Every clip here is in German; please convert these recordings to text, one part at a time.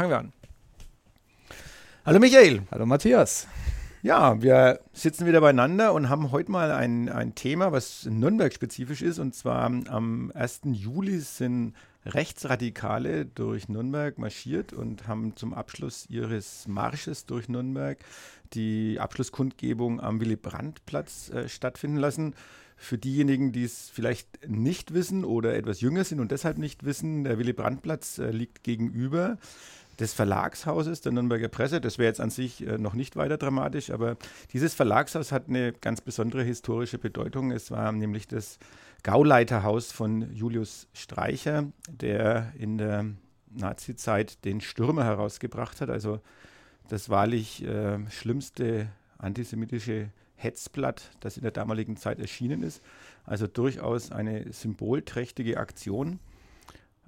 Fangen wir an. Hallo Michael. Hallo Matthias. Ja, wir sitzen wieder beieinander und haben heute mal ein, ein Thema, was Nürnberg-spezifisch ist. Und zwar am 1. Juli sind Rechtsradikale durch Nürnberg marschiert und haben zum Abschluss ihres Marsches durch Nürnberg die Abschlusskundgebung am Willy-Brandt-Platz äh, stattfinden lassen. Für diejenigen, die es vielleicht nicht wissen oder etwas jünger sind und deshalb nicht wissen, der Willy-Brandt-Platz äh, liegt gegenüber des Verlagshauses der Nürnberger Presse. Das wäre jetzt an sich äh, noch nicht weiter dramatisch, aber dieses Verlagshaus hat eine ganz besondere historische Bedeutung. Es war nämlich das Gauleiterhaus von Julius Streicher, der in der Nazizeit den Stürmer herausgebracht hat. Also das wahrlich äh, schlimmste antisemitische Hetzblatt, das in der damaligen Zeit erschienen ist. Also durchaus eine symbolträchtige Aktion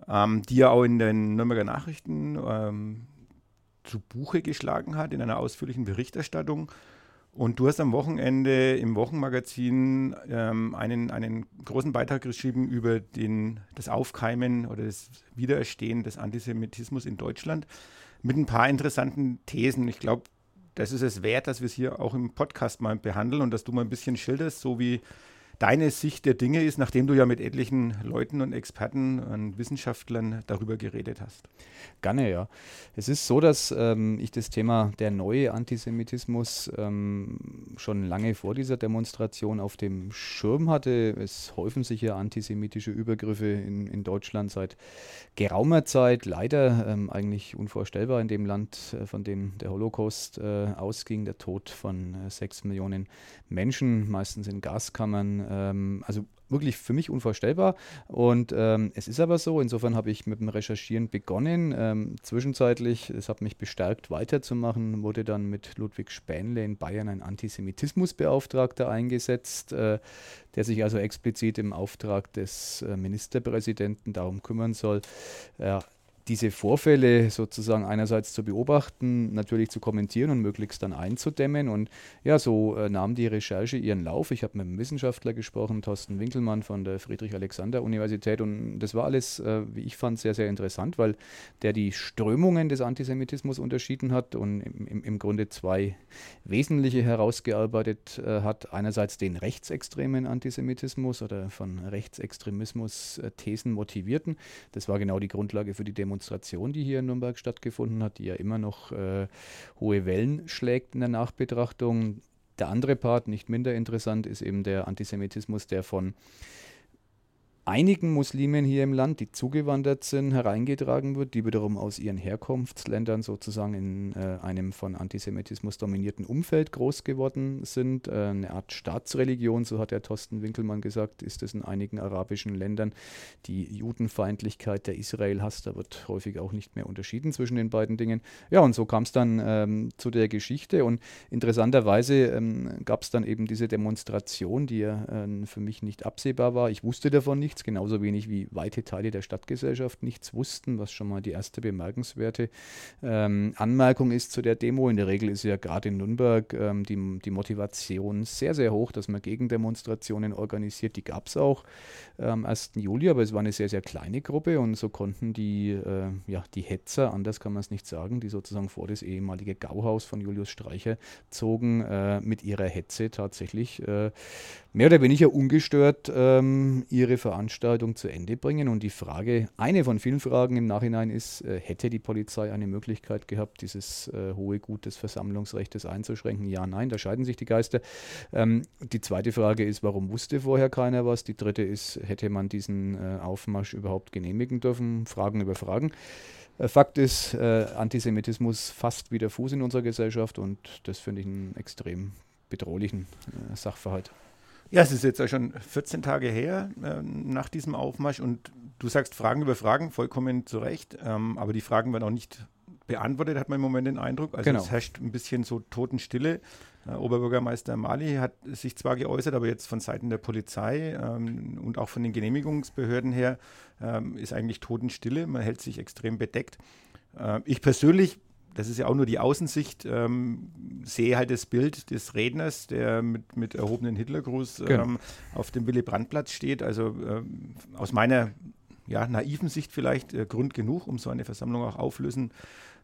ähm, die er auch in den Nürnberger Nachrichten ähm, zu Buche geschlagen hat, in einer ausführlichen Berichterstattung. Und du hast am Wochenende im Wochenmagazin ähm, einen, einen großen Beitrag geschrieben über den, das Aufkeimen oder das Wiedererstehen des Antisemitismus in Deutschland mit ein paar interessanten Thesen. Ich glaube, das ist es wert, dass wir es hier auch im Podcast mal behandeln und dass du mal ein bisschen schilderst, so wie deine Sicht der Dinge ist, nachdem du ja mit etlichen Leuten und Experten und Wissenschaftlern darüber geredet hast. Gerne, ja. Es ist so, dass ähm, ich das Thema der neue Antisemitismus ähm, schon lange vor dieser Demonstration auf dem Schirm hatte. Es häufen sich ja antisemitische Übergriffe in, in Deutschland seit geraumer Zeit. Leider ähm, eigentlich unvorstellbar in dem Land, äh, von dem der Holocaust äh, ausging, der Tod von äh, sechs Millionen Menschen, meistens in Gaskammern ähm, also wirklich für mich unvorstellbar. Und ähm, es ist aber so, insofern habe ich mit dem Recherchieren begonnen. Ähm, zwischenzeitlich, es hat mich bestärkt, weiterzumachen, wurde dann mit Ludwig Spähnle in Bayern ein Antisemitismusbeauftragter eingesetzt, äh, der sich also explizit im Auftrag des äh, Ministerpräsidenten darum kümmern soll, äh, diese Vorfälle sozusagen einerseits zu beobachten, natürlich zu kommentieren und möglichst dann einzudämmen. Und ja, so äh, nahm die Recherche ihren Lauf. Ich habe mit einem Wissenschaftler gesprochen, Thorsten Winkelmann von der Friedrich-Alexander-Universität. Und das war alles, äh, wie ich fand, sehr, sehr interessant, weil der die Strömungen des Antisemitismus unterschieden hat und im, im, im Grunde zwei wesentliche herausgearbeitet äh, hat. Einerseits den rechtsextremen Antisemitismus oder von Rechtsextremismus äh, motivierten. Das war genau die Grundlage für die Demonstration Demonstration, die hier in Nürnberg stattgefunden hat, die ja immer noch äh, hohe Wellen schlägt in der Nachbetrachtung. Der andere Part, nicht minder interessant, ist eben der Antisemitismus, der von einigen Muslimen hier im Land, die zugewandert sind, hereingetragen wird, die wiederum aus ihren Herkunftsländern sozusagen in äh, einem von Antisemitismus dominierten Umfeld groß geworden sind. Äh, eine Art Staatsreligion, so hat der Thorsten Winkelmann gesagt, ist es in einigen arabischen Ländern. Die Judenfeindlichkeit, der Israel-Hass, da wird häufig auch nicht mehr unterschieden zwischen den beiden Dingen. Ja, und so kam es dann ähm, zu der Geschichte und interessanterweise ähm, gab es dann eben diese Demonstration, die ja äh, für mich nicht absehbar war. Ich wusste davon nicht nichts, genauso wenig wie weite Teile der Stadtgesellschaft nichts wussten, was schon mal die erste bemerkenswerte ähm, Anmerkung ist zu der Demo. In der Regel ist ja gerade in Nürnberg ähm, die, die Motivation sehr, sehr hoch, dass man Gegendemonstrationen organisiert. Die gab es auch am 1. Juli, aber es war eine sehr, sehr kleine Gruppe und so konnten die, äh, ja, die Hetzer, anders kann man es nicht sagen, die sozusagen vor das ehemalige Gauhaus von Julius Streicher zogen, äh, mit ihrer Hetze tatsächlich äh, mehr oder weniger ungestört ähm, ihre Veranstaltung zu Ende bringen. Und die Frage, eine von vielen Fragen im Nachhinein ist, äh, hätte die Polizei eine Möglichkeit gehabt, dieses äh, hohe Gut des Versammlungsrechts einzuschränken? Ja, nein, da scheiden sich die Geister. Ähm, die zweite Frage ist, warum wusste vorher keiner was? Die dritte ist, hätte man diesen äh, Aufmarsch überhaupt genehmigen dürfen? Fragen über Fragen. Fakt ist, Antisemitismus fasst wieder Fuß in unserer Gesellschaft und das finde ich einen extrem bedrohlichen Sachverhalt. Ja, es ist jetzt ja schon 14 Tage her äh, nach diesem Aufmarsch und du sagst Fragen über Fragen, vollkommen zu Recht, ähm, aber die Fragen werden auch nicht beantwortet, hat man im Moment den Eindruck. Also genau. es herrscht ein bisschen so Totenstille. Äh, Oberbürgermeister Mali hat sich zwar geäußert, aber jetzt von Seiten der Polizei ähm, und auch von den Genehmigungsbehörden her ähm, ist eigentlich Totenstille. Man hält sich extrem bedeckt. Äh, ich persönlich das ist ja auch nur die Außensicht, ähm, sehe halt das Bild des Redners, der mit, mit erhobenen Hitlergruß genau. ähm, auf dem Willy-Brandt-Platz steht. Also ähm, aus meiner ja, naiven Sicht vielleicht äh, Grund genug, um so eine Versammlung auch auflösen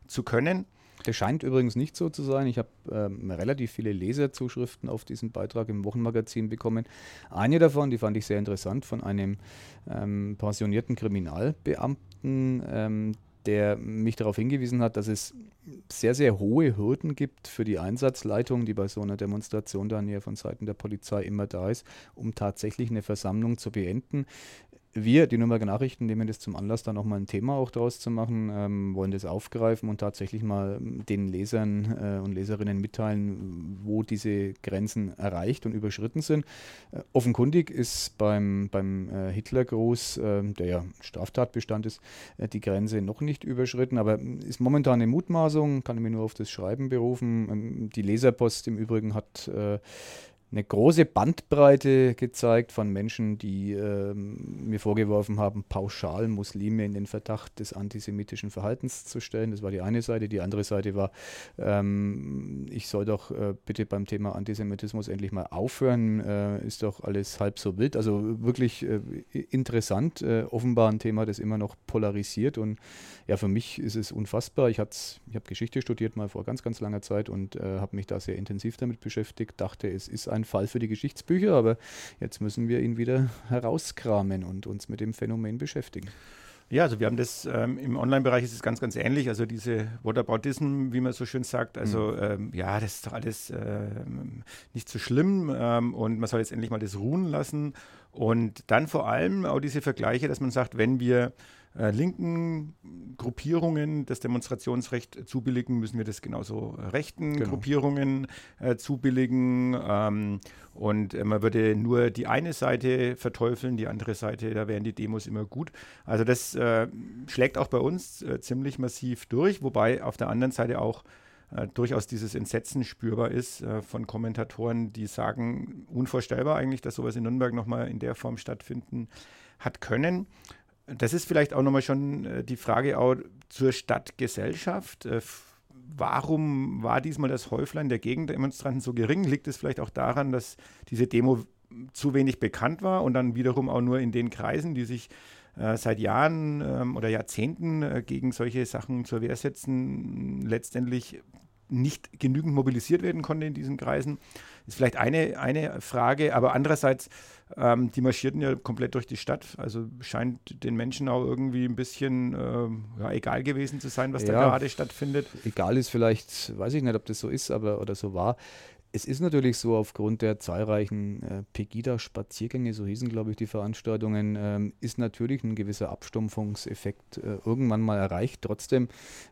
zu können. Das scheint übrigens nicht so zu sein. Ich habe ähm, relativ viele Leserzuschriften auf diesen Beitrag im Wochenmagazin bekommen. Eine davon, die fand ich sehr interessant, von einem ähm, pensionierten Kriminalbeamten, ähm, der mich darauf hingewiesen hat, dass es sehr, sehr hohe Hürden gibt für die Einsatzleitung, die bei so einer Demonstration dann ja von Seiten der Polizei immer da ist, um tatsächlich eine Versammlung zu beenden wir, die Nürnberger Nachrichten, nehmen das zum Anlass, da nochmal ein Thema auch draus zu machen, ähm, wollen das aufgreifen und tatsächlich mal den Lesern äh, und Leserinnen mitteilen, wo diese Grenzen erreicht und überschritten sind. Äh, offenkundig ist beim, beim äh, Hitlergruß, ähm, der ja Straftatbestand ist, äh, die Grenze noch nicht überschritten, aber ist momentan eine Mutmaßung, kann ich mir nur auf das Schreiben berufen. Ähm, die Leserpost im Übrigen hat äh, eine große Bandbreite gezeigt von Menschen, die ähm, mir vorgeworfen haben, pauschal Muslime in den Verdacht des antisemitischen Verhaltens zu stellen. Das war die eine Seite. Die andere Seite war, ähm, ich soll doch äh, bitte beim Thema Antisemitismus endlich mal aufhören. Äh, ist doch alles halb so wild. Also wirklich äh, interessant. Äh, offenbar ein Thema, das immer noch polarisiert. Und ja, für mich ist es unfassbar. Ich, ich habe Geschichte studiert mal vor ganz, ganz langer Zeit und äh, habe mich da sehr intensiv damit beschäftigt. Dachte, es ist ein ein Fall für die Geschichtsbücher, aber jetzt müssen wir ihn wieder herauskramen und uns mit dem Phänomen beschäftigen. Ja, also wir haben das ähm, im Online-Bereich ist es ganz, ganz ähnlich. Also diese Whataboutism, wie man so schön sagt. Also mhm. ähm, ja, das ist doch alles ähm, nicht so schlimm ähm, und man soll jetzt endlich mal das ruhen lassen. Und dann vor allem auch diese Vergleiche, dass man sagt, wenn wir äh, linken Gruppierungen das Demonstrationsrecht zubilligen, müssen wir das genauso rechten genau. Gruppierungen äh, zubilligen. Ähm, und äh, man würde nur die eine Seite verteufeln, die andere Seite, da wären die Demos immer gut. Also das äh, schlägt auch bei uns äh, ziemlich massiv durch, wobei auf der anderen Seite auch äh, durchaus dieses Entsetzen spürbar ist äh, von Kommentatoren, die sagen, unvorstellbar eigentlich, dass sowas in Nürnberg nochmal in der Form stattfinden hat können. Das ist vielleicht auch nochmal schon äh, die Frage auch zur Stadtgesellschaft. Äh, warum war diesmal das Häuflein der Gegendemonstranten so gering? Liegt es vielleicht auch daran, dass diese Demo zu wenig bekannt war und dann wiederum auch nur in den Kreisen, die sich äh, seit Jahren ähm, oder Jahrzehnten gegen solche Sachen zur Wehr setzen, letztendlich nicht genügend mobilisiert werden konnte in diesen Kreisen. Ist vielleicht eine, eine Frage, aber andererseits, ähm, die marschierten ja komplett durch die Stadt. Also scheint den Menschen auch irgendwie ein bisschen ähm, ja, egal gewesen zu sein, was ja, da gerade stattfindet. Egal ist vielleicht, weiß ich nicht, ob das so ist, aber oder so war. Es ist natürlich so, aufgrund der zahlreichen äh, Pegida-Spaziergänge, so hießen, glaube ich, die Veranstaltungen, ähm, ist natürlich ein gewisser Abstumpfungseffekt äh, irgendwann mal erreicht. Trotzdem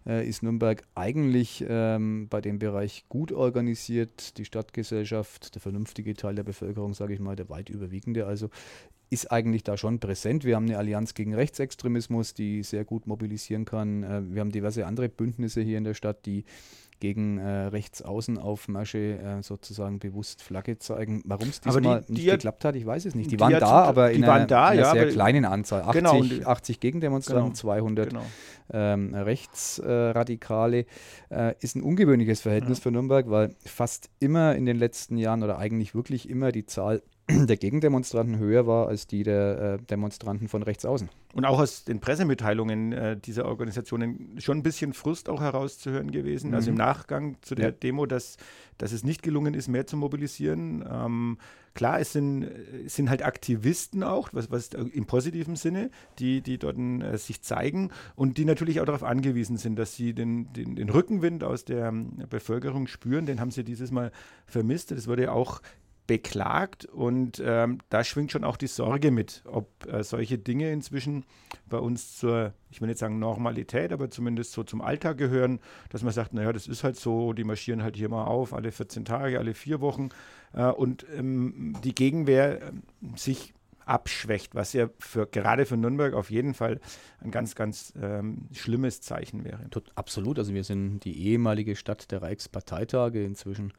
äh, ist Nürnberg eigentlich ähm, bei dem Bereich gut organisiert. Die Stadtgesellschaft, der vernünftige Teil der Bevölkerung, sage ich mal, der weit überwiegende, also ist eigentlich da schon präsent. Wir haben eine Allianz gegen Rechtsextremismus, die sehr gut mobilisieren kann. Äh, wir haben diverse andere Bündnisse hier in der Stadt, die gegen äh, Rechtsaußenaufmärsche äh, sozusagen bewusst Flagge zeigen. Warum es diesmal die, die nicht geklappt hat, ich weiß es nicht. Die, die waren da, aber in einer, da, einer ja, sehr kleinen Anzahl. 80, genau, 80 Gegendemonstranten, genau, 200 genau. Ähm, Rechtsradikale. Äh, ist ein ungewöhnliches Verhältnis ja. für Nürnberg, weil fast immer in den letzten Jahren oder eigentlich wirklich immer die Zahl der Gegendemonstranten höher war als die der äh, Demonstranten von rechts außen. Und auch aus den Pressemitteilungen äh, dieser Organisationen schon ein bisschen Frust auch herauszuhören gewesen. Mhm. Also im mhm. Nachgang zu der ja. Demo, dass, dass es nicht gelungen ist, mehr zu mobilisieren. Ähm, klar, es sind, es sind halt Aktivisten auch, was, was im positiven Sinne, die, die dort äh, sich zeigen und die natürlich auch darauf angewiesen sind, dass sie den, den, den Rückenwind aus der Bevölkerung spüren. Den haben sie dieses Mal vermisst. Das wurde auch beklagt und ähm, da schwingt schon auch die Sorge mit, ob äh, solche Dinge inzwischen bei uns zur, ich will nicht sagen Normalität, aber zumindest so zum Alltag gehören, dass man sagt, naja, das ist halt so, die marschieren halt hier mal auf, alle 14 Tage, alle vier Wochen. Äh, und ähm, die Gegenwehr äh, sich abschwächt, was ja für, gerade für Nürnberg auf jeden Fall ein ganz, ganz ähm, schlimmes Zeichen wäre. Absolut, also wir sind die ehemalige Stadt der Reichsparteitage, inzwischen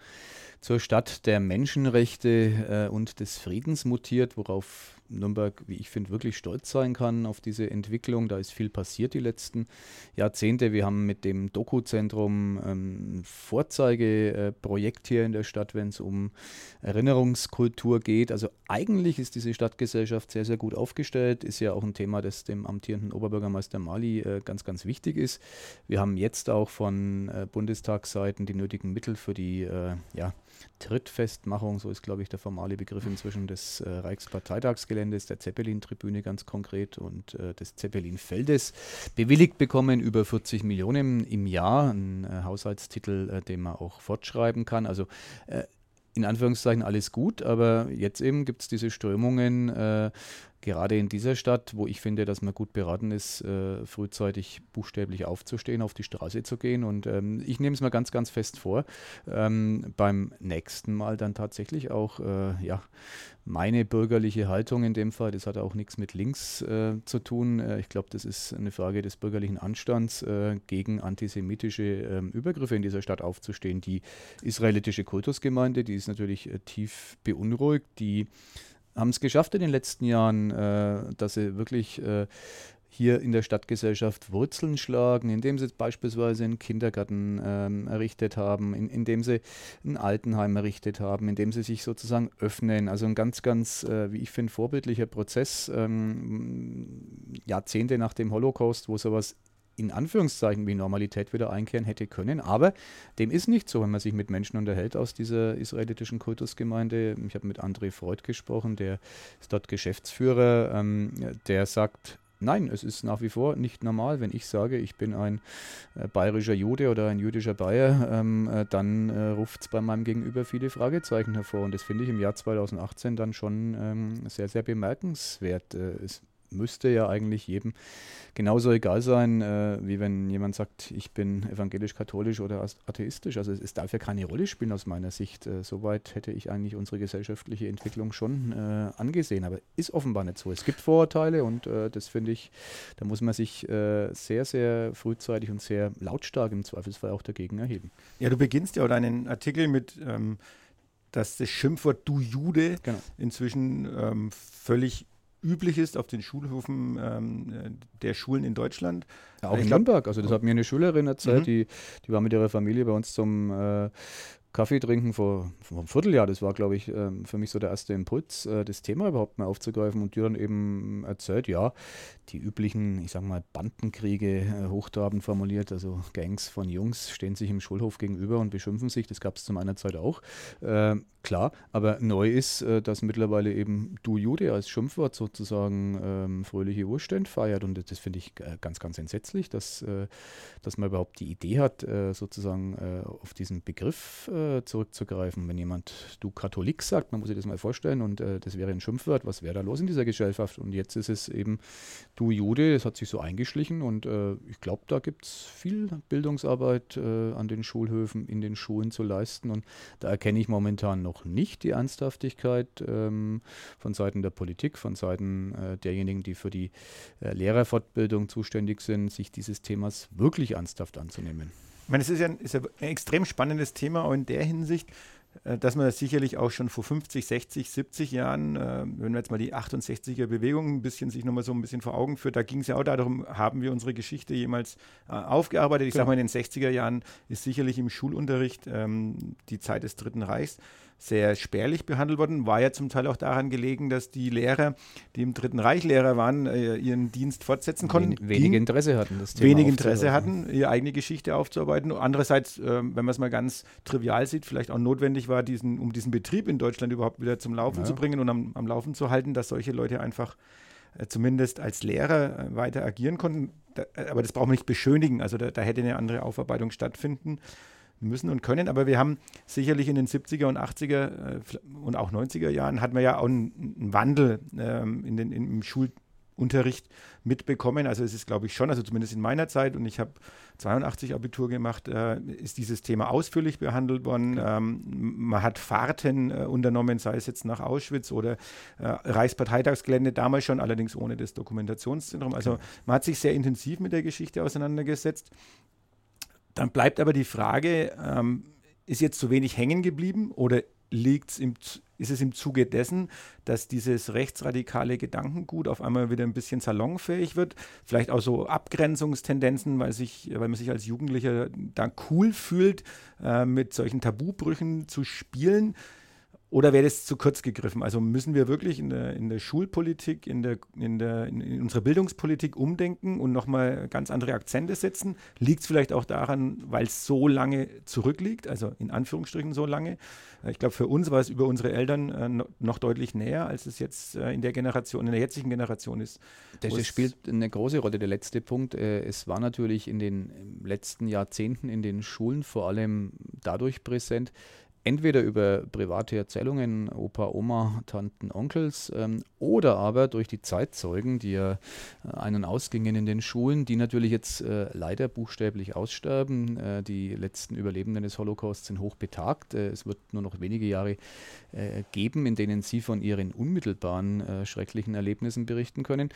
zur Stadt der Menschenrechte äh, und des Friedens mutiert, worauf Nürnberg, wie ich finde, wirklich stolz sein kann auf diese Entwicklung. Da ist viel passiert die letzten Jahrzehnte. Wir haben mit dem Doku-Zentrum ein Vorzeigeprojekt hier in der Stadt, wenn es um Erinnerungskultur geht. Also eigentlich ist diese Stadtgesellschaft sehr, sehr gut aufgestellt. Ist ja auch ein Thema, das dem amtierenden Oberbürgermeister Mali äh, ganz, ganz wichtig ist. Wir haben jetzt auch von äh, Bundestagsseiten die nötigen Mittel für die äh, ja, Trittfestmachung, so ist, glaube ich, der formale Begriff inzwischen des äh, Reichsparteitagsgeländes, der Zeppelin-Tribüne ganz konkret und äh, des Zeppelin-Feldes bewilligt bekommen, über 40 Millionen im Jahr, ein äh, Haushaltstitel, äh, den man auch fortschreiben kann. Also äh, in Anführungszeichen alles gut, aber jetzt eben gibt es diese Strömungen, äh, gerade in dieser Stadt, wo ich finde, dass man gut beraten ist, äh, frühzeitig buchstäblich aufzustehen, auf die Straße zu gehen. Und ähm, ich nehme es mal ganz, ganz fest vor, ähm, beim nächsten Mal dann tatsächlich auch äh, ja, meine bürgerliche Haltung in dem Fall, das hat auch nichts mit links äh, zu tun. Äh, ich glaube, das ist eine Frage des bürgerlichen Anstands, äh, gegen antisemitische ähm, Übergriffe in dieser Stadt aufzustehen. Die israelitische Kultusgemeinde, die ist natürlich äh, tief beunruhigt, die haben es geschafft in den letzten Jahren, äh, dass sie wirklich äh, hier in der Stadtgesellschaft Wurzeln schlagen, indem sie beispielsweise einen Kindergarten ähm, errichtet haben, in, indem sie ein Altenheim errichtet haben, indem sie sich sozusagen öffnen. Also ein ganz, ganz, äh, wie ich finde, vorbildlicher Prozess, ähm, Jahrzehnte nach dem Holocaust, wo sowas in Anführungszeichen wie Normalität wieder einkehren hätte können. Aber dem ist nicht so, wenn man sich mit Menschen unterhält aus dieser israelitischen Kultusgemeinde. Ich habe mit André Freud gesprochen, der ist dort Geschäftsführer, ähm, der sagt, Nein, es ist nach wie vor nicht normal, wenn ich sage, ich bin ein äh, bayerischer Jude oder ein jüdischer Bayer, ähm, äh, dann äh, ruft es bei meinem Gegenüber viele Fragezeichen hervor. Und das finde ich im Jahr 2018 dann schon ähm, sehr, sehr bemerkenswert. Äh, es müsste ja eigentlich jedem genauso egal sein, äh, wie wenn jemand sagt, ich bin evangelisch-katholisch oder atheistisch. Also es, es, darf ja keine Rolle spielen aus meiner Sicht. Äh, soweit hätte ich eigentlich unsere gesellschaftliche Entwicklung schon äh, angesehen. Aber ist offenbar nicht so. Es gibt Vorurteile und äh, das finde ich, da muss man sich äh, sehr, sehr frühzeitig und sehr lautstark im Zweifelsfall auch dagegen erheben. Ja, du beginnst ja deinen Artikel mit ähm dass das Schimpfwort Du Jude genau. inzwischen ähm, völlig üblich ist auf den Schulhöfen ähm, der Schulen in Deutschland. Ja, auch ich in Nürnberg. Also das hat mir eine Schülerin erzählt, mhm. die, die war mit ihrer Familie bei uns zum äh, Kaffee trinken vor, vor einem Vierteljahr. Das war, glaube ich, ähm, für mich so der erste Impuls, äh, das Thema überhaupt mal aufzugreifen. Und die dann eben erzählt, ja, die üblichen, ich sage mal, Bandenkriege, äh, hochtrabend formuliert, also Gangs von Jungs stehen sich im Schulhof gegenüber und beschimpfen sich. Das gab es zu meiner Zeit auch. Äh, klar, aber neu ist, äh, dass mittlerweile eben Du Jude als Schimpfwort sozusagen ähm, fröhliche Urstände feiert. Und das finde ich äh, ganz, ganz entsetzlich, dass, äh, dass man überhaupt die Idee hat, sozusagen auf diesen Begriff zurückzugreifen. Wenn jemand du Katholik sagt, man muss sich das mal vorstellen und äh, das wäre ein Schimpfwort, was wäre da los in dieser Gesellschaft? Und jetzt ist es eben du Jude, das hat sich so eingeschlichen und äh, ich glaube, da gibt es viel Bildungsarbeit äh, an den Schulhöfen, in den Schulen zu leisten und da erkenne ich momentan noch nicht die Ernsthaftigkeit ähm, von Seiten der Politik, von Seiten äh, derjenigen, die für die äh, Lehrerfortbildung zuständig sind, sich dieses Themas wirklich ernsthaft anzunehmen. Ich meine, es ist ja, ein, ist ein extrem spannendes Thema, auch in der Hinsicht, äh, dass man das sicherlich auch schon vor 50, 60, 70 Jahren, äh, wenn wir jetzt mal die 68er Bewegung ein bisschen sich nochmal so ein bisschen vor Augen führt, da ging es ja auch darum, haben wir unsere Geschichte jemals äh, aufgearbeitet. Ich genau. sage mal, in den 60er Jahren ist sicherlich im Schulunterricht ähm, die Zeit des Dritten Reichs sehr spärlich behandelt worden. War ja zum Teil auch daran gelegen, dass die Lehrer, die im Dritten Reich Lehrer waren, äh, ihren Dienst fortsetzen konnten. Wen, wenig Interesse hatten, das Thema Wenig Interesse hatten, ihre eigene Geschichte aufzuarbeiten. Andererseits, äh, wenn man es mal ganz trivial sieht, vielleicht auch notwendig war, diesen, um diesen Betrieb in Deutschland überhaupt wieder zum Laufen ja. zu bringen und am, am, Laufen zu halten, dass solche Leute einfach äh, zumindest als Lehrer weiter agieren konnten. Da, aber das braucht man nicht beschönigen. Also da, da hätte eine andere Aufarbeitung stattfinden müssen und können. Aber wir haben sicherlich in den 70er und 80er äh, und auch 90er Jahren hatten wir ja auch einen, einen Wandel ähm, in den, in, im Schulunterricht mitbekommen. Also es ist, glaube ich, schon, also zumindest in meiner Zeit, und ich habe 82 Abitur gemacht, äh, ist dieses Thema ausführlich behandelt worden. Ähm, man hat Fahrten äh, unternommen, sei es jetzt nach Auschwitz oder äh, Reichsparteitagsgelände, damals schon, allerdings ohne das Dokumentationszentrum. Also man hat sich sehr intensiv mit der Geschichte auseinandergesetzt. Dann bleibt aber die Frage, ähm, ist jetzt zu wenig hängen geblieben oder liegt's im, ist es im Zuge dessen, dass dieses rechtsradikale Gedankengut auf einmal wieder ein bisschen salonfähig wird? Vielleicht auch so Abgrenzungstendenzen, weil, sich, weil man sich als Jugendlicher da cool fühlt, äh, mit solchen Tabubrüchen zu spielen? Oder wäre das zu kurz gegriffen? Also müssen wir wirklich in der, in der Schulpolitik, in, der, in, der, in unserer Bildungspolitik umdenken und nochmal ganz andere Akzente setzen? Liegt es vielleicht auch daran, weil es so lange zurückliegt, also in Anführungsstrichen so lange? Äh, ich glaube, für uns war es über unsere Eltern äh, noch deutlich näher, als es jetzt äh, in der Generation, in der jetzigen Generation ist. Das, das spielt eine große Rolle. Der letzte Punkt, äh, es war natürlich in den letzten Jahrzehnten in den Schulen vor allem dadurch präsent, entweder über private Erzählungen, Opa, Oma, Tanten, Onkels, ähm, oder aber durch die Zeitzeugen, die ja äh, ein- und ausgingen in den Schulen, die natürlich jetzt äh, leider buchstäblich aussterben. Äh, die letzten Überlebenden des Holocausts sind hoch betagt. Äh, es wird nur noch wenige Jahre äh, geben, in denen sie von ihren unmittelbaren schrecklichen Erlebnissen berichten können.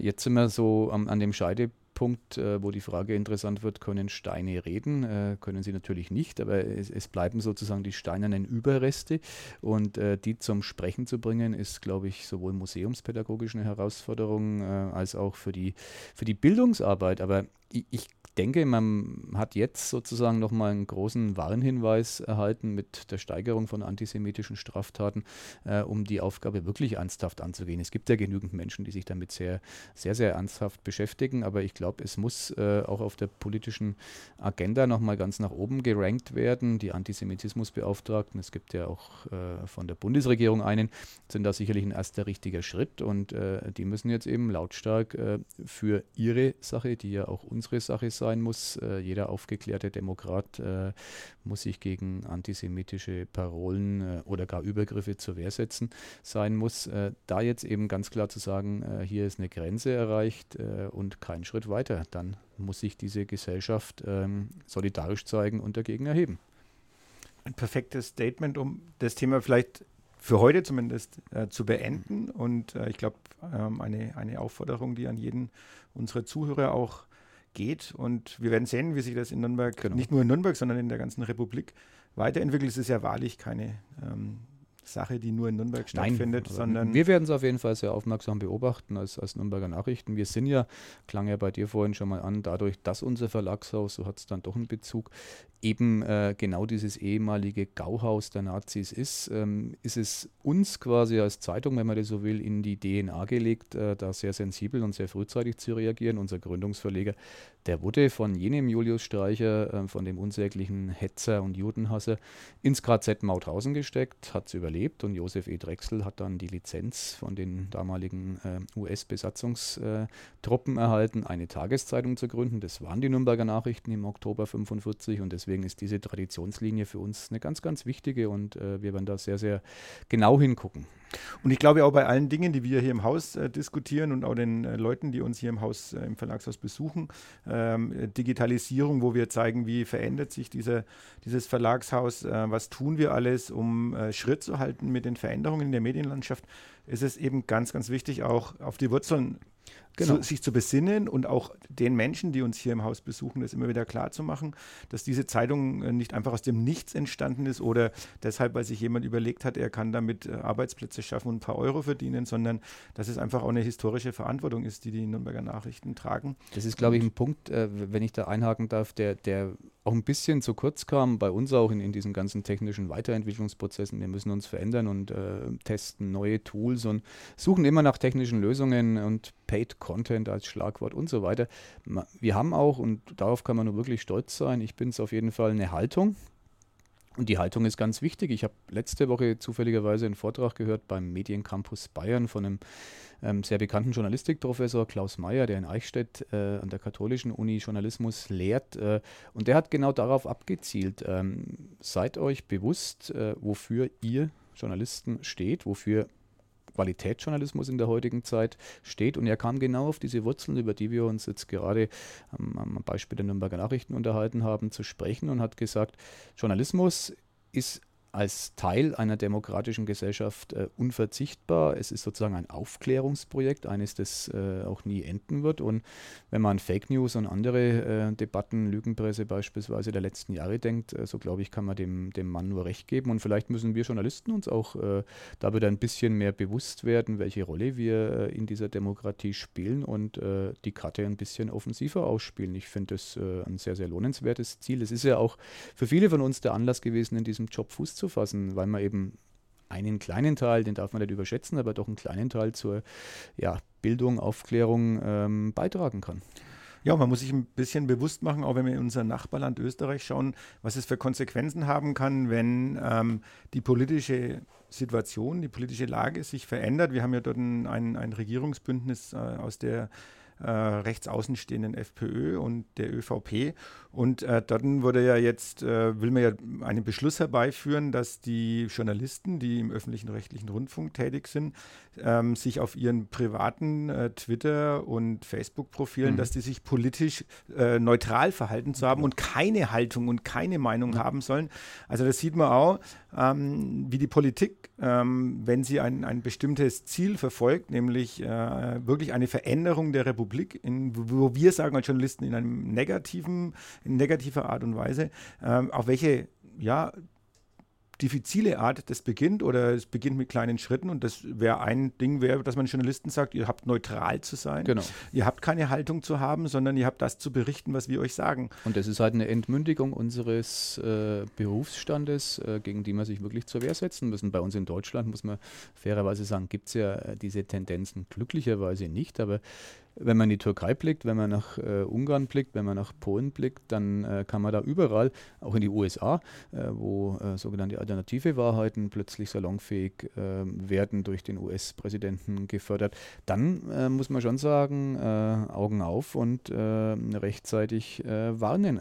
jetzt sind wir so am, an dem Scheidepunkt Punkt, äh, wo die Frage interessant wird, können Steine reden? Äh, können sie natürlich nicht, aber es, es, bleiben sozusagen die steinernen Überreste und äh, die zum Sprechen zu bringen, ist, glaube ich, sowohl museumspädagogisch eine Herausforderung als auch für die, für die Bildungsarbeit. Aber ich, ich denke, man hat jetzt sozusagen nochmal einen großen Warnhinweis erhalten mit der Steigerung von antisemitischen Straftaten, äh, um die Aufgabe wirklich ernsthaft anzugehen. Es gibt ja genügend Menschen, die sich damit sehr, sehr, sehr ernsthaft beschäftigen, aber ich glaube, es muss äh, auch auf der politischen Agenda nochmal ganz nach oben gerankt werden. Die Antisemitismusbeauftragten, es gibt ja auch äh, von der Bundesregierung einen, sind da sicherlich ein erster richtiger Schritt und äh, die müssen jetzt eben lautstark äh, für ihre Sache, die ja auch unsere Sache sein, muss. Äh, jeder aufgeklärte Demokrat äh, muss sich gegen antisemitische Parolen äh, oder gar Übergriffe zur Wehr setzen sein muss. Äh, da jetzt eben ganz klar zu sagen, äh, hier ist eine Grenze erreicht und kein Schritt weiter, dann muss sich diese Gesellschaft ähm, solidarisch zeigen und dagegen erheben. Ein perfektes Statement, um das Thema vielleicht für heute zumindest äh, zu beenden. Und äh, ich glaube, ähm, eine, eine Aufforderung, die an jeden unserer Zuhörer auch geht. Und wir werden sehen, wie sich das in Nürnberg, genau. nicht nur in Nürnberg, sondern in der ganzen Republik weiterentwickelt. Es ist ja wahrlich keine ähm, Sache, die nur in Nürnberg stattfindet, Nein, sondern. Wir werden es auf jeden Fall sehr aufmerksam beobachten als, als Nürnberger Nachrichten. Wir sind ja, klang ja bei dir vorhin schon mal an, dadurch, dass unser Verlagshaus, so hat es dann doch einen Bezug, eben äh, genau dieses ehemalige Gauhaus der Nazis ist, ähm, ist es uns quasi als Zeitung, wenn man das so will, in die DNA gelegt, äh, da sehr sensibel und sehr frühzeitig zu reagieren. Unser Gründungsverleger, der wurde von jenem Julius Streicher, äh, von dem unsäglichen Hetzer und Judenhasser, ins KZ Mauthausen gesteckt, hat es überlebt und Josef E. Drechsel hat dann die Lizenz von den damaligen äh, US-Besatzungstruppen erhalten, eine Tageszeitung zu gründen. Das waren die Nürnberger Nachrichten im Oktober 45 und deswegen ist diese Traditionslinie für uns eine ganz, ganz wichtige und äh, wir werden da sehr, sehr genau hingucken. Und ich glaube auch bei allen Dingen, die wir hier im Haus äh, diskutieren und auch den äh, Leuten, die uns hier im Haus, äh, im Verlagshaus besuchen, ähm, Digitalisierung, wo wir zeigen, wie verändert sich diese, dieses Verlagshaus, äh, was tun wir alles, um äh, Schritt zu halten mit den Veränderungen in der Medienlandschaft, ist es eben ganz, ganz wichtig, auch auf die Wurzeln genau. zu, sich zu besinnen und auch den Menschen, die uns hier im Haus besuchen, das immer wieder klar zu machen, dass diese Zeitung äh, nicht einfach aus dem Nichts entstanden ist oder deshalb, weil sich jemand überlegt hat, er kann damit äh, Arbeitsplätze schaffen und ein paar Euro verdienen, sondern dass es einfach auch eine historische Verantwortung ist, die die Nürnberger Nachrichten tragen. Das ist, glaube ich, ein Punkt, äh, wenn ich da einhaken darf, der, der auch ein bisschen zu kurz kam, bei uns auch in, in diesen ganzen technischen Weiterentwicklungsprozessen. Wir müssen uns verändern und äh, testen neue Tools und suchen immer nach technischen Lösungen und Paid Content als Schlagwort und so weiter. Wir haben auch, und darauf kann man nur wirklich stolz sein, ich bin es auf jeden Fall, eine Haltung. Und die Haltung ist ganz wichtig. Ich habe letzte Woche zufälligerweise einen Vortrag gehört beim Mediencampus Bayern von einem ähm, sehr bekannten Journalistikprofessor Klaus Mayer, der in Eichstätt äh, an der Katholischen Uni Journalismus lehrt. Äh, und der hat genau darauf abgezielt. Ähm, seid euch bewusst, äh, wofür ihr Journalisten steht, wofür Qualitätsjournalismus in der heutigen Zeit steht. Und er kam genau auf diese Wurzeln, über die wir uns jetzt gerade am, am Beispiel der Nürnberger Nachrichten unterhalten haben, zu sprechen und hat gesagt, Journalismus ist als Teil einer demokratischen Gesellschaft äh, unverzichtbar. Es ist sozusagen ein Aufklärungsprojekt, eines, das äh, auch nie enden wird. Und wenn man Fake News und andere äh, Debatten, Lügenpresse beispielsweise der letzten Jahre denkt, äh, so glaube ich, kann man dem, dem Mann nur recht geben. Und vielleicht müssen wir Journalisten uns auch äh, da wieder ein bisschen mehr bewusst werden, welche Rolle wir äh, in dieser Demokratie spielen und die Karte ein bisschen offensiver ausspielen. Ich finde das ein sehr, sehr lohnenswertes Ziel. Es ist ja auch für viele von uns der Anlass gewesen, in diesem Job Fuß zu zu fassen, weil man eben einen kleinen Teil, den darf man nicht überschätzen, aber doch einen kleinen Teil zur ja, Bildung, Aufklärung ähm, beitragen kann. Ja, man muss sich ein bisschen bewusst machen, auch wenn wir in unser Nachbarland Österreich schauen, was es für Konsequenzen haben kann, wenn ähm, die politische Situation, die politische Lage sich verändert. Wir haben ja dort ein, ein, ein Regierungsbündnis äh, aus der äh, rechts außenstehenden FPÖ und der ÖVP. Und äh, dort wurde ja jetzt, äh, will man ja einen Beschluss herbeiführen, dass die Journalisten, die im öffentlichen rechtlichen Rundfunk tätig sind, ähm, sich auf ihren privaten äh, Twitter- und Facebook-Profilen, mhm. dass die sich politisch äh, neutral verhalten zu haben und keine Haltung und keine Meinung mhm. haben sollen. Also das sieht man auch, ähm, wie die Politik, ähm, wenn sie ein, ein bestimmtes Ziel verfolgt, nämlich äh, wirklich eine Veränderung der Republik, in, wo wir sagen als Journalisten in einem negativen, in negativer Art und Weise, ähm, auf welche ja, diffizile Art das beginnt oder es beginnt mit kleinen Schritten und das wäre ein Ding, wäre, dass man Journalisten sagt, ihr habt neutral zu sein. Genau. Ihr habt keine Haltung zu haben, sondern ihr habt das zu berichten, was wir euch sagen. Und das ist halt eine Entmündigung unseres äh, Berufsstandes, äh, gegen die man sich wirklich zur Wehr setzen müssen. Bei uns in Deutschland, muss man fairerweise sagen, gibt es ja äh, diese Tendenzen glücklicherweise nicht, aber wenn man in die Türkei blickt, wenn man nach äh, Ungarn blickt, wenn man nach Polen blickt, dann äh, kann man da überall, auch in die USA, äh, wo äh, sogenannte alternative Wahrheiten plötzlich salonfähig ähm, werden durch den US-Präsidenten gefördert, dann äh, muss man schon sagen, äh, Augen auf und rechtzeitig warnen.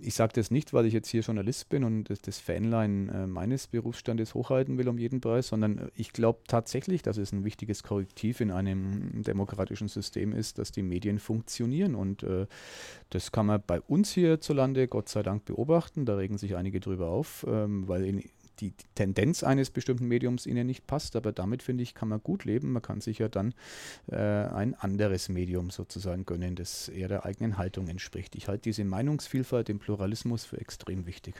ich sage das nicht, weil ich jetzt hier Journalist bin und das, das Fanline meines Berufsstandes hochhalten will um jeden Preis, sondern ich glaube tatsächlich, dass es ein wichtiges Korrektiv in einem demokratischen System Problem ist, dass die Medien funktionieren. Und äh, das kann man bei uns hierzulande Gott sei Dank beobachten. Da regen sich einige drüber auf, ähm, weil in, die Tendenz eines bestimmten Mediums ihnen nicht passt, aber damit finde ich, kann man gut leben. Man kann sich ja dann äh, ein anderes Medium sozusagen gönnen, das eher der eigenen Haltung entspricht. Ich halte diese Meinungsvielfalt, den Pluralismus für extrem wichtig.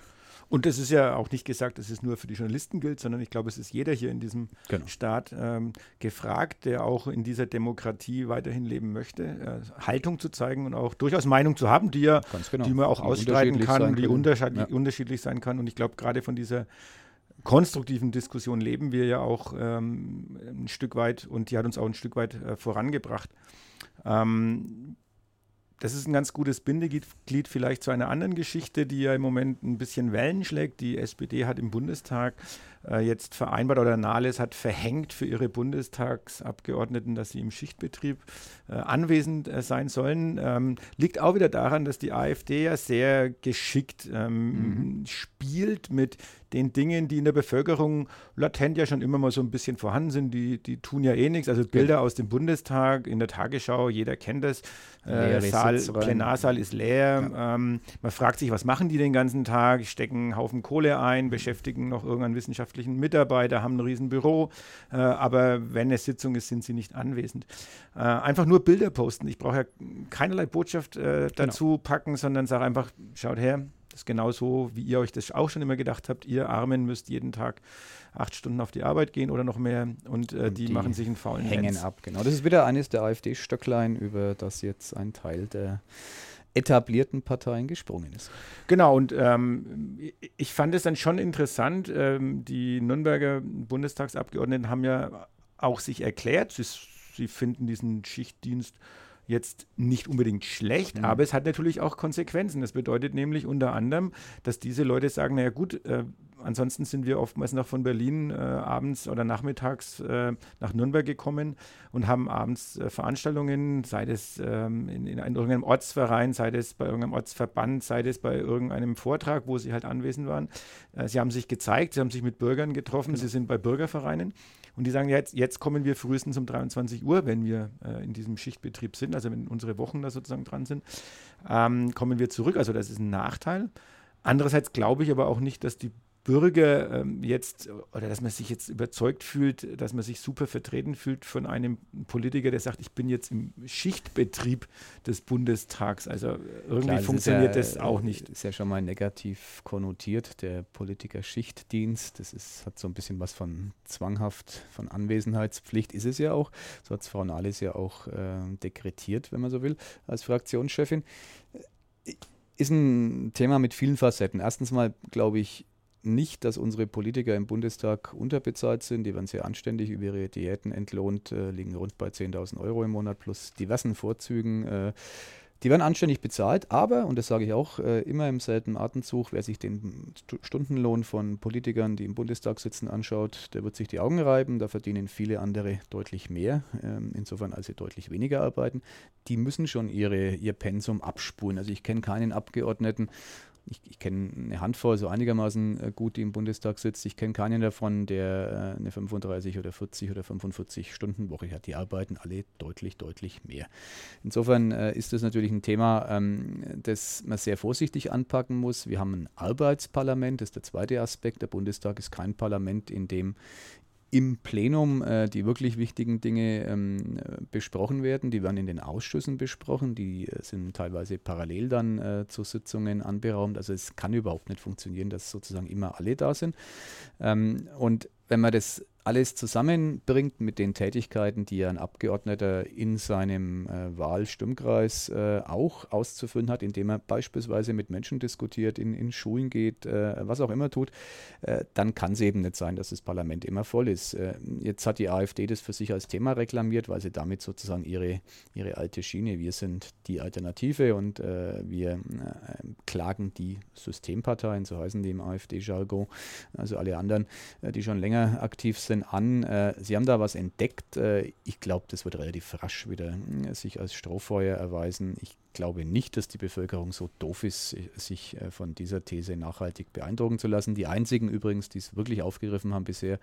Und das ist ja auch nicht gesagt, dass es nur für die Journalisten gilt, sondern ich glaube, es ist jeder hier in diesem genau. Staat ähm, gefragt, der auch in dieser Demokratie weiterhin leben möchte, äh, Haltung zu zeigen und auch durchaus Meinung zu haben, die, ja, genau. die man auch die ausstreiten kann, die unterschiedlich, ja. unterschiedlich sein kann. Und ich glaube, gerade von dieser konstruktiven Diskussion leben wir ja auch ähm, ein Stück weit und die hat uns auch ein Stück weit äh, vorangebracht. Ähm, das ist ein ganz gutes Bindeglied vielleicht zu einer anderen Geschichte, die ja im Moment ein bisschen Wellen schlägt. Die SPD hat im Bundestag äh, jetzt vereinbart oder Nahles hat verhängt für ihre Bundestagsabgeordneten, dass sie im Schichtbetrieb äh, anwesend äh, sein sollen. Ähm, liegt auch wieder daran, dass die AfD ja sehr geschickt ähm, mhm. spielt mit den Dingen, die in der Bevölkerung latent ja schon immer mal so ein bisschen vorhanden sind. Die, die tun ja eh nichts. Also Bilder ja. aus dem Bundestag in der Tagesschau, jeder kennt das. Äh, Saal, Plenarsaal ist leer. Ja. Ähm, man fragt sich, was machen die den ganzen Tag? Stecken einen Haufen Kohle ein, beschäftigen noch irgendeinen Wissenschaftler wissenschaftlichen Mitarbeiter, haben ein Riesenbüro, äh, aber wenn eine Sitzung ist, sind sie nicht anwesend. Äh, einfach nur Bilder posten. Ich brauche ja keinerlei Botschaft äh, genau. dazu genau. packen, sondern sage einfach, schaut her, das ist genauso, wie ihr euch das auch schon immer gedacht habt. Ihr Armen müsst jeden Tag acht Stunden auf die Arbeit gehen oder noch mehr und, äh, und die, die, machen sich einen faulen Hängen Lenz. ab, genau. Das ist wieder eines der AfD-Stöcklein, über das jetzt ein Teil der etablierten Parteien gesprungen ist. Genau, und ähm, ich fand es dann schon interessant, ähm, die Nürnberger Bundestagsabgeordneten haben ja auch sich erklärt, sie, sie finden diesen Schichtdienst jetzt nicht unbedingt schlecht, mhm. aber es hat natürlich auch Konsequenzen. Das bedeutet nämlich unter anderem, dass diese Leute sagen, naja gut, äh, ansonsten sind wir oftmals noch von Berlin äh, abends oder nachmittags äh, nach Nürnberg gekommen und haben abends äh, Veranstaltungen, sei es ähm, in, in, irgendeinem Ortsverein, sei es bei irgendeinem Ortsverband, sei es bei irgendeinem Vortrag, wo sie halt anwesend waren. Äh, sie haben sich gezeigt, sie haben sich mit Bürgern getroffen, genau. sie sind bei Bürgervereinen. Und die sagen, jetzt, jetzt kommen wir frühestens um 23 Uhr, wenn wir äh, in diesem Schichtbetrieb sind, also wenn unsere Wochen da sozusagen dran sind, ähm, kommen wir zurück. Also das ist ein Nachteil. Andererseits glaube ich aber auch nicht, dass die Bürger ähm, jetzt oder dass man sich jetzt überzeugt fühlt, dass man sich super vertreten fühlt von einem Politiker, der sagt, ich bin jetzt im Schichtbetrieb des Bundestags. Also irgendwie Klar, das funktioniert ja, das auch nicht. Ist ja schon mal negativ konnotiert, der Politiker-Schichtdienst. Das ist, hat so ein bisschen was von zwanghaft, von Anwesenheitspflicht ist es ja auch. So hat es Frau Nahles ja auch äh, dekretiert, wenn man so will, als Fraktionschefin. Ist ein Thema mit vielen Facetten. Erstens mal, glaube ich, nicht, dass unsere Politiker im Bundestag unterbezahlt sind. Die werden sehr anständig über ihre Diäten entlohnt, äh, liegen rund bei 10.000 Euro im Monat plus diversen Vorzügen. Äh, die werden anständig bezahlt, aber, und das sage ich auch äh, immer im selben Atemzug, wer sich den Stundenlohn von Politikern, die im Bundestag sitzen, anschaut, der wird sich die Augen reiben. Da verdienen viele andere deutlich mehr, ähm, insofern als sie deutlich weniger arbeiten. Die müssen schon ihre, ihr Pensum abspulen. Also ich kenne keinen Abgeordneten, ich, ich kenne eine Handvoll so einigermaßen äh, gut, die im Bundestag sitzt. Ich kenne keinen davon, der äh, eine 35 oder 40 oder 45 Stunden Woche hat. Die arbeiten alle deutlich, deutlich mehr. Insofern äh, ist das natürlich ein Thema, ähm, das man sehr vorsichtig anpacken muss. Wir haben ein Arbeitsparlament, das ist der zweite Aspekt. Der Bundestag ist kein Parlament, in dem im Plenum äh, die wirklich wichtigen Dinge ähm, besprochen werden. Die werden in den Ausschüssen besprochen. Die äh, sind teilweise parallel dann äh, zu Sitzungen anberaumt. Also es kann überhaupt nicht funktionieren, dass sozusagen immer alle da sind. Ähm, und wenn man das alles zusammenbringt mit den Tätigkeiten, die ein Abgeordneter in seinem äh, Wahlstimmkreis äh, auch auszuführen hat, indem er beispielsweise mit Menschen diskutiert, in, in Schulen geht, äh, was auch immer tut, äh, dann kann es eben nicht sein, dass das Parlament immer voll ist. Äh, jetzt hat die AfD das für sich als Thema reklamiert, weil sie damit sozusagen ihre, ihre alte Schiene, wir sind die Alternative und äh, wir klagen die Systemparteien, so heißen die im AfD-Jargon, also alle anderen, die schon länger aktiv sind, denn an, äh, Sie haben da was entdeckt. Äh, ich glaube, das wird relativ rasch wieder äh, sich als Strohfeuer erweisen. Ich glaube nicht, dass die Bevölkerung so doof ist, sich äh, von dieser These nachhaltig beeindrucken zu lassen. Die einzigen übrigens, die es wirklich aufgegriffen haben bisher,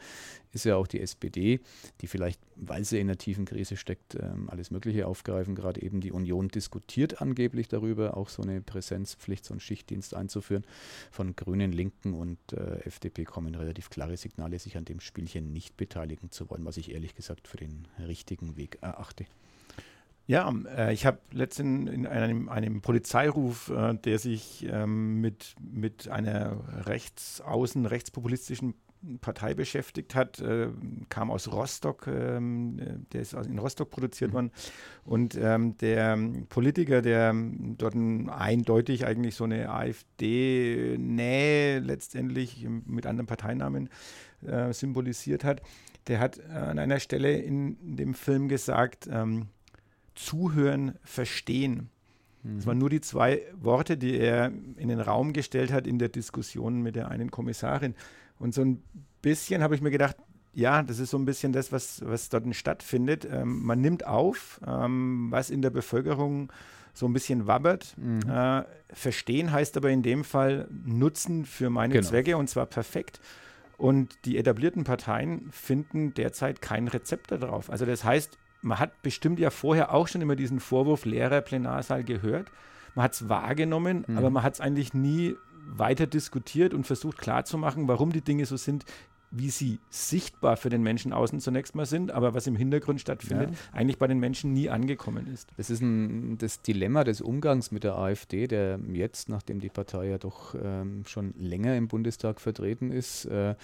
ist ja auch die SPD, die vielleicht, weil sie in einer tiefen Krise steckt, ähm, alles Mögliche aufgreifen. Gerade eben die Union diskutiert angeblich darüber, auch so eine Präsenzpflicht, so einen Schichtdienst einzuführen. Von Grünen, Linken und äh, FDP kommen relativ klare Signale, sich an dem Spielchen nicht beteiligen zu wollen, was ich ehrlich gesagt für den richtigen Weg erachte. Ja, äh, ich habe letztens in einem, einem Polizeiruf, äh, der sich ähm, mit, mit einer rechtsaußen, rechtspopulistischen Partei beschäftigt hat, äh, kam aus Rostock, ähm, der ist in Rostock produziert mhm. worden. Und ähm, der Politiker, der dort eindeutig eigentlich so eine AfD-Nähe letztendlich mit anderen Parteinamen äh, symbolisiert hat, der hat an einer Stelle in dem Film gesagt, ähm, Zuhören, Verstehen. Das waren nur die zwei Worte, die er in den Raum gestellt hat in der Diskussion mit der einen Kommissarin. Und so ein bisschen habe ich mir gedacht, ja, das ist so ein bisschen das, was, was dort stattfindet. Ähm, man nimmt auf, ähm, was in der Bevölkerung so ein bisschen wabbert. Mhm. Äh, verstehen heißt aber in dem Fall nutzen für meine genau. Zwecke und zwar perfekt. Und die etablierten Parteien finden derzeit kein Rezept darauf. Also das heißt, man hat bestimmt ja vorher auch schon immer diesen Vorwurf Lehrer Plenarsaal gehört. Man hat es wahrgenommen, mhm. aber man hat es eigentlich nie weiter diskutiert und versucht klarzumachen, warum die Dinge so sind, wie sie sichtbar für den Menschen außen zunächst mal sind, aber was im Hintergrund stattfindet, ja. eigentlich bei den Menschen nie angekommen ist. Das ist ein, das Dilemma des Umgangs mit der AfD, der jetzt, nachdem die Partei ja doch ähm, schon länger im Bundestag vertreten ist, äh,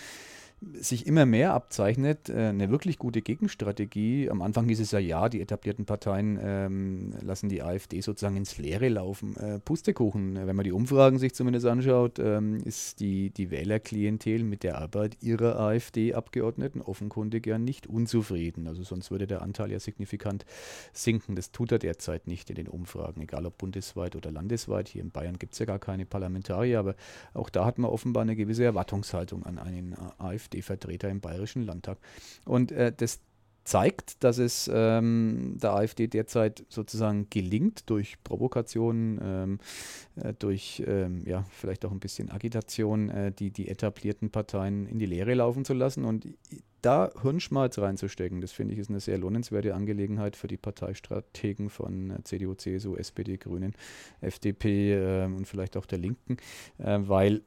sich immer mehr abzeichnet, äh, eine wirklich gute Gegenstrategie. Am Anfang hieß es ja, ja, die etablierten Parteien ähm, lassen die AfD sozusagen ins Leere laufen. Äh, Pustekuchen, wenn man die Umfragen sich zumindest anschaut, ähm, ist die, die Wählerklientel mit der Arbeit ihrer AfD-Abgeordneten offenkundig ja nicht unzufrieden. Also sonst würde der Anteil ja signifikant sinken. Das tut er derzeit nicht in den Umfragen, egal ob bundesweit oder landesweit. Hier in Bayern gibt es ja gar keine Parlamentarier, aber auch da hat man offenbar eine gewisse Erwartungshaltung an einen AfD. AfD-Vertreter im Bayerischen Landtag. Und äh, das zeigt, dass es ähm, der AfD derzeit sozusagen gelingt, durch Provokation, ähm, äh, durch ähm, ja, vielleicht auch ein bisschen Agitation, äh, die, die etablierten Parteien in die Leere laufen zu lassen. Und da Hirnschmalz reinzustecken, das finde ich ist eine sehr lohnenswerte Angelegenheit für die Parteistrategen von äh, CDU, CSU, SPD, Grünen, FDP äh, und vielleicht auch der Linken, äh, weil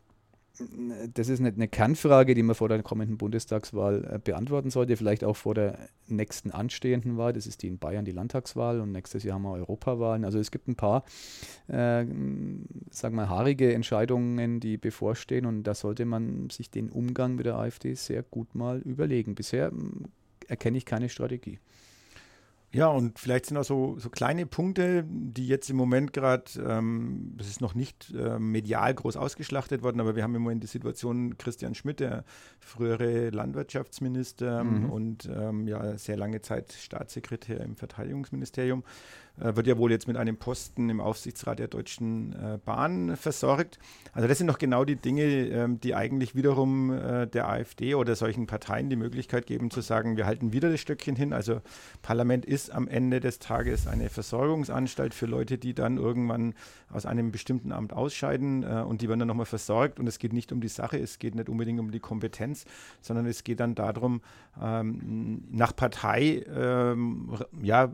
das ist eine, eine, Kernfrage, die man vor der kommenden Bundestagswahl äh, beantworten sollte, vielleicht auch vor der nächsten anstehenden Wahl. Das ist die in Bayern, die Landtagswahl und nächstes Jahr haben wir Europawahlen. Also es gibt ein paar, äh, sagen wir, haarige Entscheidungen, die bevorstehen und da sollte man sich den Umgang mit der AfD sehr gut mal überlegen. Bisher erkenne ich keine Strategie. Ja, und vielleicht sind auch so, so kleine Punkte, die jetzt im Moment gerade, ähm, das ist noch nicht äh, medial groß ausgeschlachtet worden, aber wir haben im Moment die Situation, Christian Schmidt, der frühere Landwirtschaftsminister mhm. und ähm, ja sehr lange Zeit Staatssekretär im Verteidigungsministerium, wird ja wohl jetzt mit einem Posten im Aufsichtsrat der Deutschen äh, Bahn versorgt. Also das sind doch genau die Dinge, ähm, die eigentlich wiederum äh, der AfD oder solchen Parteien die Möglichkeit geben zu sagen, wir halten wieder das Stöckchen hin. Also Parlament ist am Ende des Tages eine Versorgungsanstalt für Leute, die dann irgendwann aus einem bestimmten Amt ausscheiden und die werden dann nochmal versorgt. Und es geht nicht um die Sache, es geht nicht unbedingt um die Kompetenz, sondern es geht dann darum, ähm, nach Partei ähm, ja,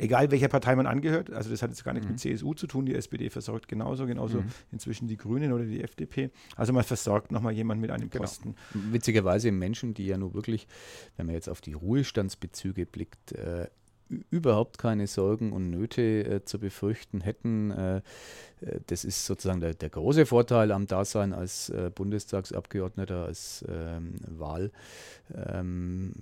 egal welcher Partei man angehört. Also das hat jetzt gar nichts mhm. mit CSU zu tun. Die SPD versorgt genauso, genauso mhm. inzwischen die Grünen oder die FDP. Also man versorgt nochmal jemanden mit einem genau. Posten. Witzigerweise Menschen, die ja nur wirklich, wenn man jetzt auf die Ruhestandsbezüge blickt, äh, überhaupt keine Sorgen und Nöte äh, zu befürchten hätten. Äh, äh, das ist sozusagen der, der, große Vorteil am Dasein als äh, Bundestagsabgeordneter, als ähm, Wahl, ähm,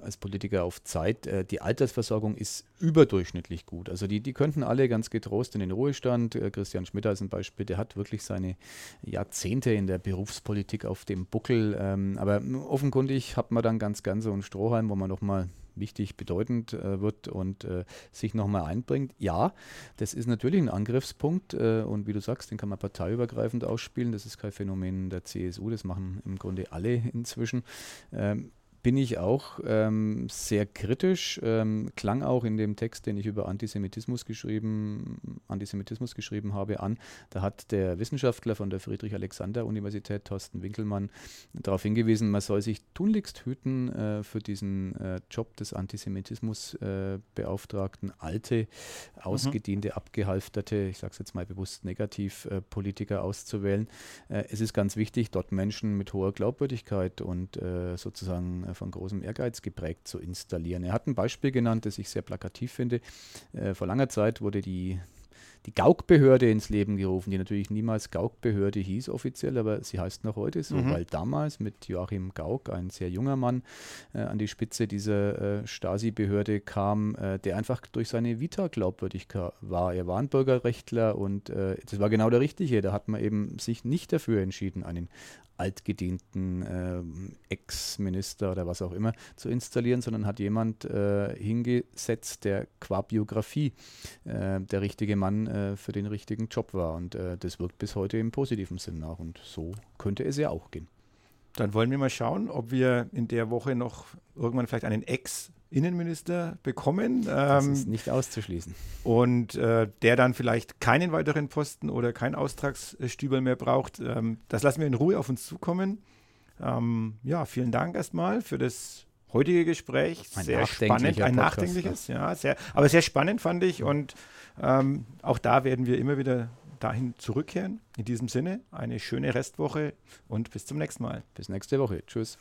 als Politiker auf Zeit. Äh, die Altersversorgung ist überdurchschnittlich gut. Also die, die könnten alle ganz getrost in den Ruhestand. Äh, Christian Schmidt als ein Beispiel, der hat wirklich seine Jahrzehnte in der Berufspolitik auf dem Buckel. Ähm, aber offenkundig hat man dann ganz gern so einen Strohhalm, wo man nochmal wichtig, bedeutend äh, wird und äh, sich nochmal einbringt. Ja, das ist natürlich ein Angriffspunkt äh, und wie du sagst, den kann man parteiübergreifend ausspielen. Das ist kein Phänomen der CSU, das machen im Grunde alle inzwischen. Ähm, bin ich auch ähm, sehr kritisch. Ähm, klang auch in dem Text, den ich über Antisemitismus geschrieben, Antisemitismus geschrieben habe, an. Da hat der Wissenschaftler von der Friedrich-Alexander-Universität, Thorsten Winkelmann, darauf hingewiesen, man soll sich tunlichst hüten äh, für diesen äh, Job des Antisemitismusbeauftragten, äh, alte, ausgediente, mhm. abgehalfterte, ich sage es jetzt mal bewusst negativ, äh, Politiker auszuwählen. Äh, es ist ganz wichtig, dort Menschen mit hoher Glaubwürdigkeit und äh, sozusagen von großem Ehrgeiz geprägt zu installieren. Er hat ein Beispiel genannt, das ich sehr plakativ finde. Äh, vor langer Zeit wurde die die Gauk-Behörde ins Leben gerufen, die natürlich niemals Gauk-Behörde hieß offiziell, aber sie heißt noch heute so, mhm. weil damals mit Joachim Gauck, ein sehr junger Mann, äh, an die Spitze dieser äh, Stasi-Behörde kam, äh, der einfach durch seine Vita glaubwürdig war. Er war ein Bürgerrechtler und das war genau der Richtige. Da hat man eben sich nicht dafür entschieden, einen altgedienten äh, Ex-Minister oder was auch immer zu installieren, sondern hat jemand äh, hingesetzt, der qua Biografie äh, der richtige Mann äh, für den richtigen Job war. Und äh, das wirkt bis heute im positiven Sinn nach. Und so könnte es ja auch gehen. Dann wollen wir mal schauen, ob wir in der Woche noch irgendwann vielleicht einen Ex- Innenminister bekommen. Das ähm, ist nicht auszuschließen. Und äh, der dann vielleicht keinen weiteren Posten oder kein Austragsstübel mehr braucht. Ähm, das lassen wir in Ruhe auf uns zukommen. Ähm, ja, vielen Dank erstmal für das heutige Gespräch. Ein sehr spannend, ein nachdenkliches, ja, sehr, aber sehr spannend fand ich. Und ähm, auch da werden wir immer wieder dahin zurückkehren. In diesem Sinne, eine schöne Restwoche und bis zum nächsten Mal. Bis nächste Woche. Tschüss.